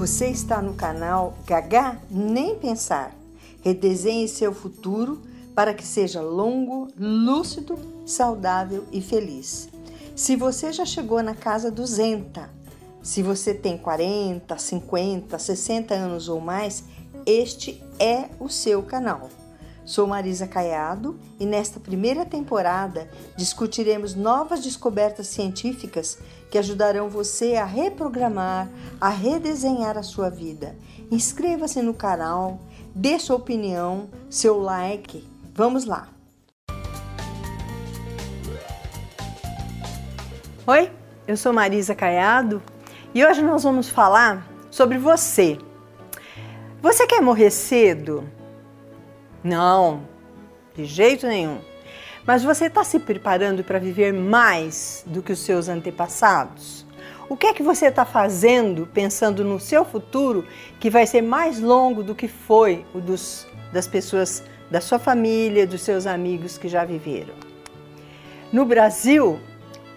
Você está no canal Gagá Nem Pensar. Redesenhe seu futuro para que seja longo, lúcido, saudável e feliz. Se você já chegou na casa 200, se você tem 40, 50, 60 anos ou mais, este é o seu canal. Sou Marisa Caiado e nesta primeira temporada discutiremos novas descobertas científicas que ajudarão você a reprogramar, a redesenhar a sua vida. Inscreva-se no canal, dê sua opinião, seu like. Vamos lá! Oi, eu sou Marisa Caiado e hoje nós vamos falar sobre você. Você quer morrer cedo? Não, de jeito nenhum. Mas você está se preparando para viver mais do que os seus antepassados? O que é que você está fazendo pensando no seu futuro que vai ser mais longo do que foi o dos, das pessoas da sua família, dos seus amigos que já viveram? No Brasil,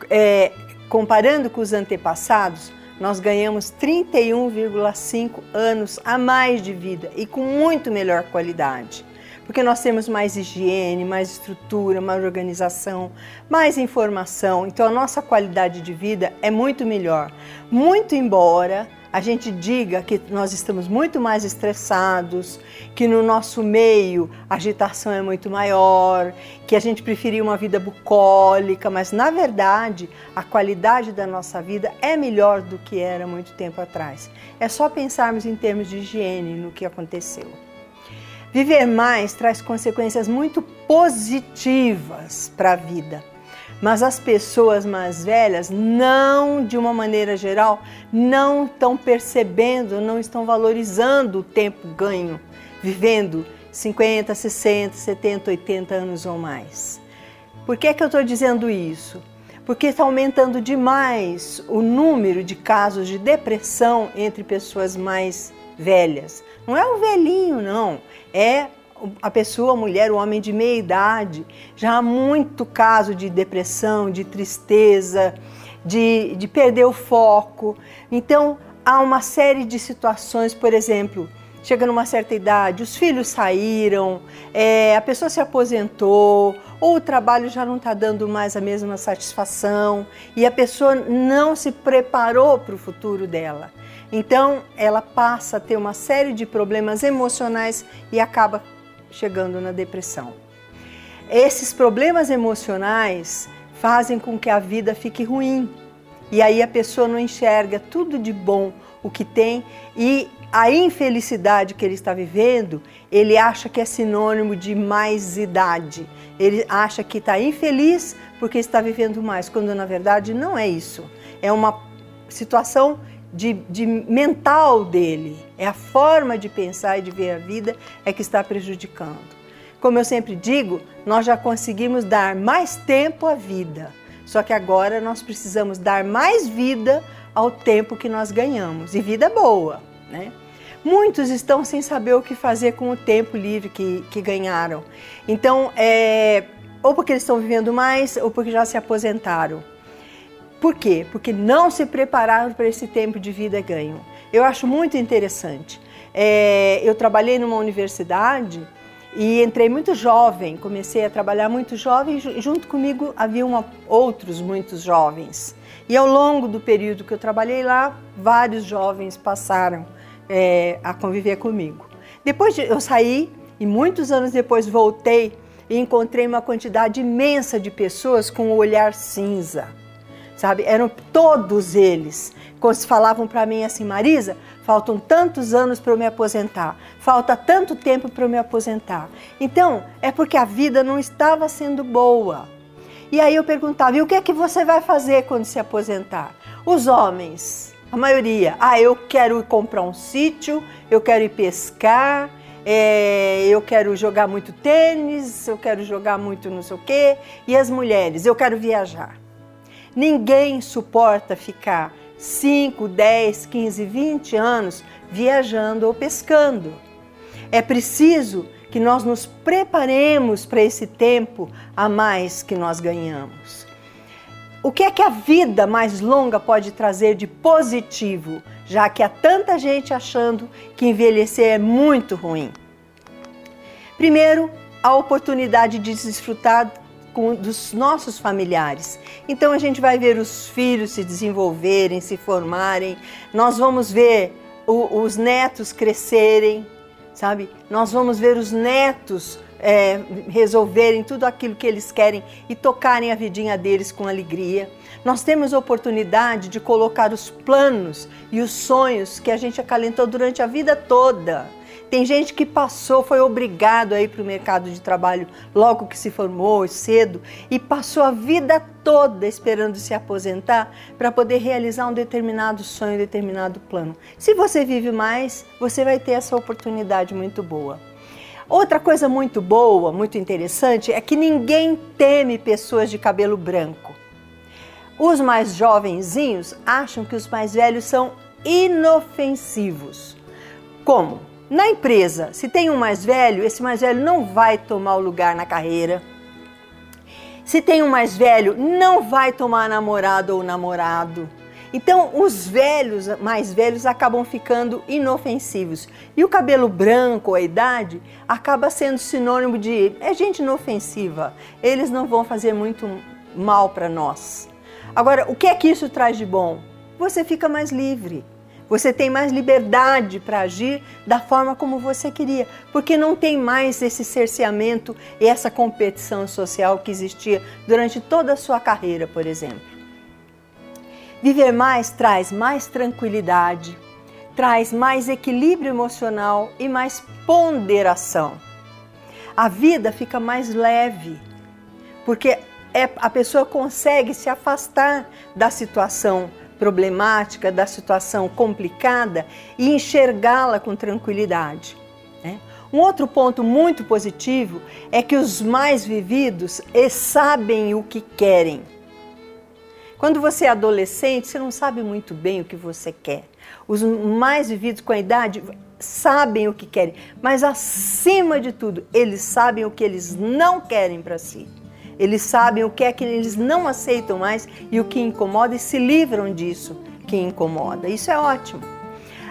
é, comparando com os antepassados, nós ganhamos 31,5 anos a mais de vida e com muito melhor qualidade porque nós temos mais higiene, mais estrutura, mais organização, mais informação. Então a nossa qualidade de vida é muito melhor. Muito embora a gente diga que nós estamos muito mais estressados, que no nosso meio a agitação é muito maior, que a gente preferia uma vida bucólica, mas na verdade a qualidade da nossa vida é melhor do que era muito tempo atrás. É só pensarmos em termos de higiene no que aconteceu. Viver mais traz consequências muito positivas para a vida. Mas as pessoas mais velhas, não, de uma maneira geral, não estão percebendo, não estão valorizando o tempo ganho, vivendo 50, 60, 70, 80 anos ou mais. Por que, é que eu estou dizendo isso? Porque está aumentando demais o número de casos de depressão entre pessoas mais velhas. Não é o velhinho, não. É a pessoa, a mulher, o homem de meia idade. Já há muito caso de depressão, de tristeza, de, de perder o foco. Então, há uma série de situações, por exemplo, chega numa certa idade, os filhos saíram, é, a pessoa se aposentou, ou o trabalho já não está dando mais a mesma satisfação e a pessoa não se preparou para o futuro dela. Então, ela passa a ter uma série de problemas emocionais e acaba chegando na depressão. Esses problemas emocionais fazem com que a vida fique ruim. E aí a pessoa não enxerga tudo de bom o que tem e a infelicidade que ele está vivendo, ele acha que é sinônimo de mais idade. Ele acha que está infeliz porque está vivendo mais, quando na verdade não é isso. É uma situação de, de, mental dele, é a forma de pensar e de ver a vida é que está prejudicando. Como eu sempre digo, nós já conseguimos dar mais tempo à vida, só que agora nós precisamos dar mais vida ao tempo que nós ganhamos, e vida boa, né? Muitos estão sem saber o que fazer com o tempo livre que, que ganharam. Então, é, ou porque eles estão vivendo mais, ou porque já se aposentaram. Por quê? Porque não se prepararam para esse tempo de vida ganho. Eu acho muito interessante. É, eu trabalhei numa universidade e entrei muito jovem, comecei a trabalhar muito jovem, junto comigo havia uma, outros muitos jovens. E ao longo do período que eu trabalhei lá, vários jovens passaram é, a conviver comigo. Depois de, eu saí e muitos anos depois voltei e encontrei uma quantidade imensa de pessoas com o olhar cinza sabe? Eram todos eles. Quando falavam para mim assim, Marisa, faltam tantos anos para eu me aposentar, falta tanto tempo para eu me aposentar. Então, é porque a vida não estava sendo boa. E aí eu perguntava, e o que é que você vai fazer quando se aposentar? Os homens, a maioria, ah, eu quero ir comprar um sítio, eu quero ir pescar, é, eu quero jogar muito tênis, eu quero jogar muito não sei o quê. E as mulheres, eu quero viajar. Ninguém suporta ficar 5, 10, 15, 20 anos viajando ou pescando. É preciso que nós nos preparemos para esse tempo a mais que nós ganhamos. o que é que a vida mais longa pode trazer de positivo, já que há tanta gente achando que envelhecer é muito ruim? Primeiro, a oportunidade de desfrutar com, dos nossos familiares. Então a gente vai ver os filhos se desenvolverem, se formarem, nós vamos ver o, os netos crescerem, sabe? Nós vamos ver os netos é, resolverem tudo aquilo que eles querem e tocarem a vidinha deles com alegria. Nós temos oportunidade de colocar os planos e os sonhos que a gente acalentou durante a vida toda. Tem gente que passou, foi obrigado a ir para o mercado de trabalho logo que se formou, cedo, e passou a vida toda esperando se aposentar para poder realizar um determinado sonho, um determinado plano. Se você vive mais, você vai ter essa oportunidade muito boa. Outra coisa muito boa, muito interessante, é que ninguém teme pessoas de cabelo branco. Os mais jovenzinhos acham que os mais velhos são inofensivos. Como? Na empresa, se tem um mais velho, esse mais velho não vai tomar o lugar na carreira. Se tem um mais velho, não vai tomar namorado ou namorado. Então, os velhos, mais velhos, acabam ficando inofensivos. E o cabelo branco, a idade, acaba sendo sinônimo de é gente inofensiva. Eles não vão fazer muito mal para nós. Agora, o que é que isso traz de bom? Você fica mais livre. Você tem mais liberdade para agir da forma como você queria, porque não tem mais esse cerceamento e essa competição social que existia durante toda a sua carreira, por exemplo. Viver mais traz mais tranquilidade, traz mais equilíbrio emocional e mais ponderação. A vida fica mais leve, porque é, a pessoa consegue se afastar da situação problemática, da situação complicada e enxergá-la com tranquilidade. Né? Um outro ponto muito positivo é que os mais vividos sabem o que querem quando você é adolescente, você não sabe muito bem o que você quer. Os mais vividos com a idade sabem o que querem, mas acima de tudo, eles sabem o que eles não querem para si. Eles sabem o que é que eles não aceitam mais e o que incomoda e se livram disso que incomoda. Isso é ótimo.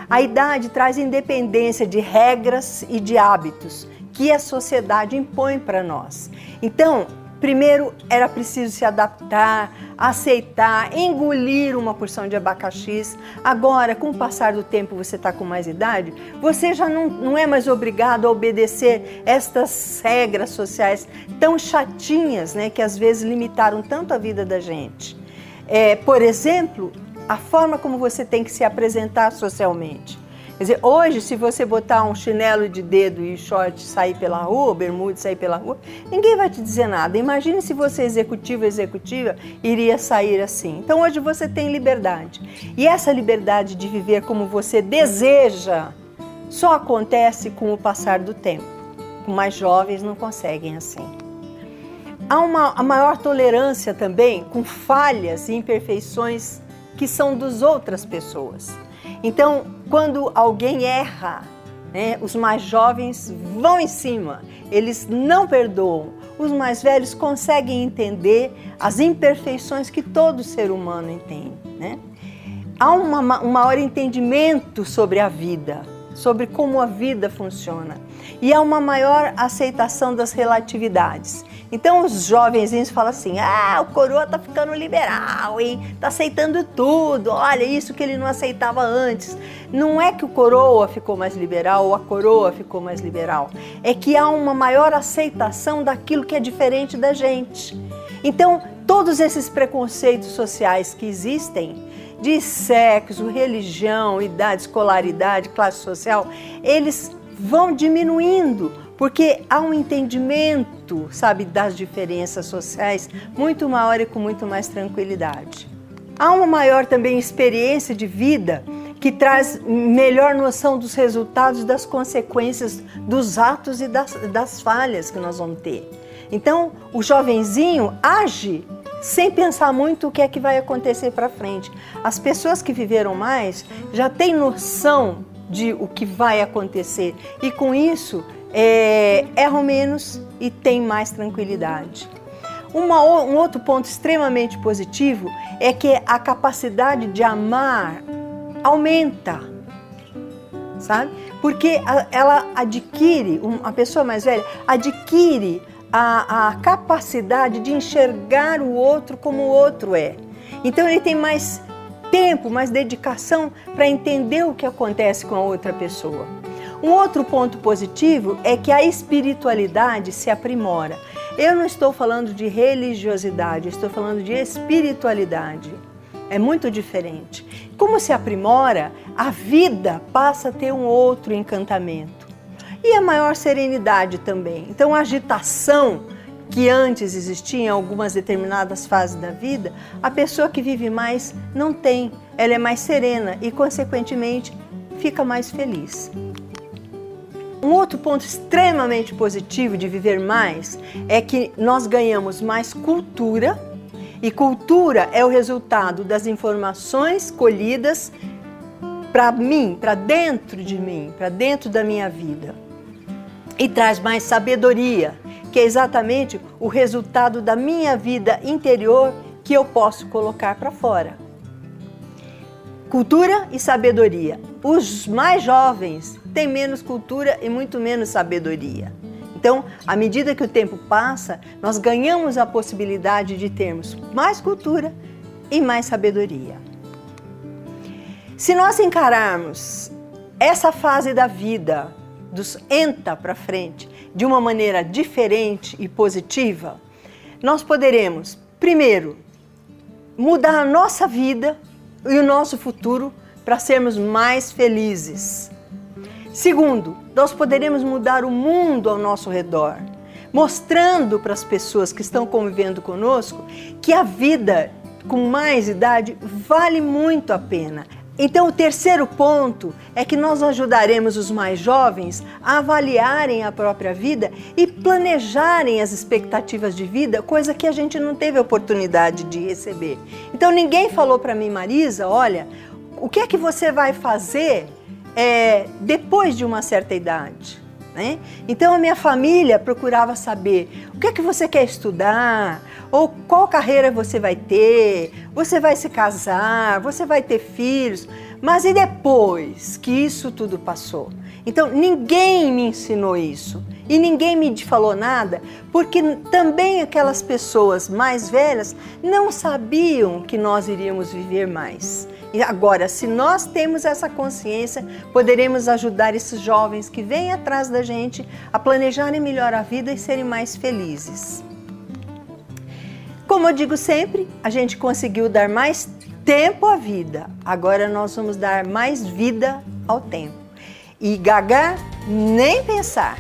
A idade traz independência de regras e de hábitos que a sociedade impõe para nós. Então, Primeiro era preciso se adaptar, aceitar, engolir uma porção de abacaxis. Agora, com o passar do tempo, você está com mais idade, você já não, não é mais obrigado a obedecer estas regras sociais tão chatinhas, né, que às vezes limitaram tanto a vida da gente. É, por exemplo, a forma como você tem que se apresentar socialmente. Quer dizer, hoje, se você botar um chinelo de dedo e short sair pela rua, bermuda sair pela rua, ninguém vai te dizer nada. Imagine se você, executivo executiva, iria sair assim. Então, hoje você tem liberdade. E essa liberdade de viver como você deseja só acontece com o passar do tempo. Os mais jovens não conseguem assim. Há uma a maior tolerância também com falhas e imperfeições que são dos outras pessoas. Então, quando alguém erra, né, os mais jovens vão em cima, eles não perdoam. Os mais velhos conseguem entender as imperfeições que todo ser humano entende. Né? Há uma, um maior entendimento sobre a vida, sobre como a vida funciona. E há uma maior aceitação das relatividades. Então os jovenzinhos falam assim: ah, o coroa tá ficando liberal, hein? Tá aceitando tudo. Olha, isso que ele não aceitava antes. Não é que o coroa ficou mais liberal ou a coroa ficou mais liberal. É que há uma maior aceitação daquilo que é diferente da gente. Então, todos esses preconceitos sociais que existem, de sexo, religião, idade, escolaridade, classe social, eles vão diminuindo porque há um entendimento, sabe, das diferenças sociais muito maior e com muito mais tranquilidade. Há uma maior também experiência de vida que traz melhor noção dos resultados, das consequências dos atos e das, das falhas que nós vamos ter. Então, o jovenzinho age sem pensar muito o que é que vai acontecer para frente. As pessoas que viveram mais já têm noção de o que vai acontecer e com isso é, erram menos e têm mais tranquilidade. Uma, um outro ponto extremamente positivo é que a capacidade de amar aumenta, sabe? Porque ela adquire, a pessoa mais velha adquire a, a capacidade de enxergar o outro como o outro é. Então ele tem mais tempo, mais dedicação para entender o que acontece com a outra pessoa. Um outro ponto positivo é que a espiritualidade se aprimora. Eu não estou falando de religiosidade, estou falando de espiritualidade. É muito diferente. Como se aprimora, a vida passa a ter um outro encantamento e a maior serenidade também. Então, a agitação que antes existia em algumas determinadas fases da vida, a pessoa que vive mais não tem. Ela é mais serena e, consequentemente, fica mais feliz. Um outro ponto extremamente positivo de viver mais é que nós ganhamos mais cultura, e cultura é o resultado das informações colhidas para mim, para dentro de mim, para dentro da minha vida e traz mais sabedoria, que é exatamente o resultado da minha vida interior que eu posso colocar para fora. Cultura e sabedoria. Os mais jovens têm menos cultura e muito menos sabedoria. Então, à medida que o tempo passa, nós ganhamos a possibilidade de termos mais cultura e mais sabedoria. Se nós encararmos essa fase da vida dos enta para frente de uma maneira diferente e positiva, nós poderemos, primeiro, mudar a nossa vida e o nosso futuro para sermos mais felizes. Segundo, nós poderemos mudar o mundo ao nosso redor, mostrando para as pessoas que estão convivendo conosco que a vida com mais idade vale muito a pena. Então, o terceiro ponto é que nós ajudaremos os mais jovens a avaliarem a própria vida e planejarem as expectativas de vida, coisa que a gente não teve oportunidade de receber. Então, ninguém falou para mim, Marisa, olha, o que é que você vai fazer é, depois de uma certa idade? Né? Então a minha família procurava saber o que é que você quer estudar, ou qual carreira você vai ter, você vai se casar, você vai ter filhos, mas e depois que isso tudo passou? Então ninguém me ensinou isso e ninguém me falou nada, porque também aquelas pessoas mais velhas não sabiam que nós iríamos viver mais. E agora, se nós temos essa consciência, poderemos ajudar esses jovens que vêm atrás da gente a planejarem melhor a vida e serem mais felizes. Como eu digo sempre, a gente conseguiu dar mais tempo à vida, agora nós vamos dar mais vida ao tempo. E gaga, nem pensar.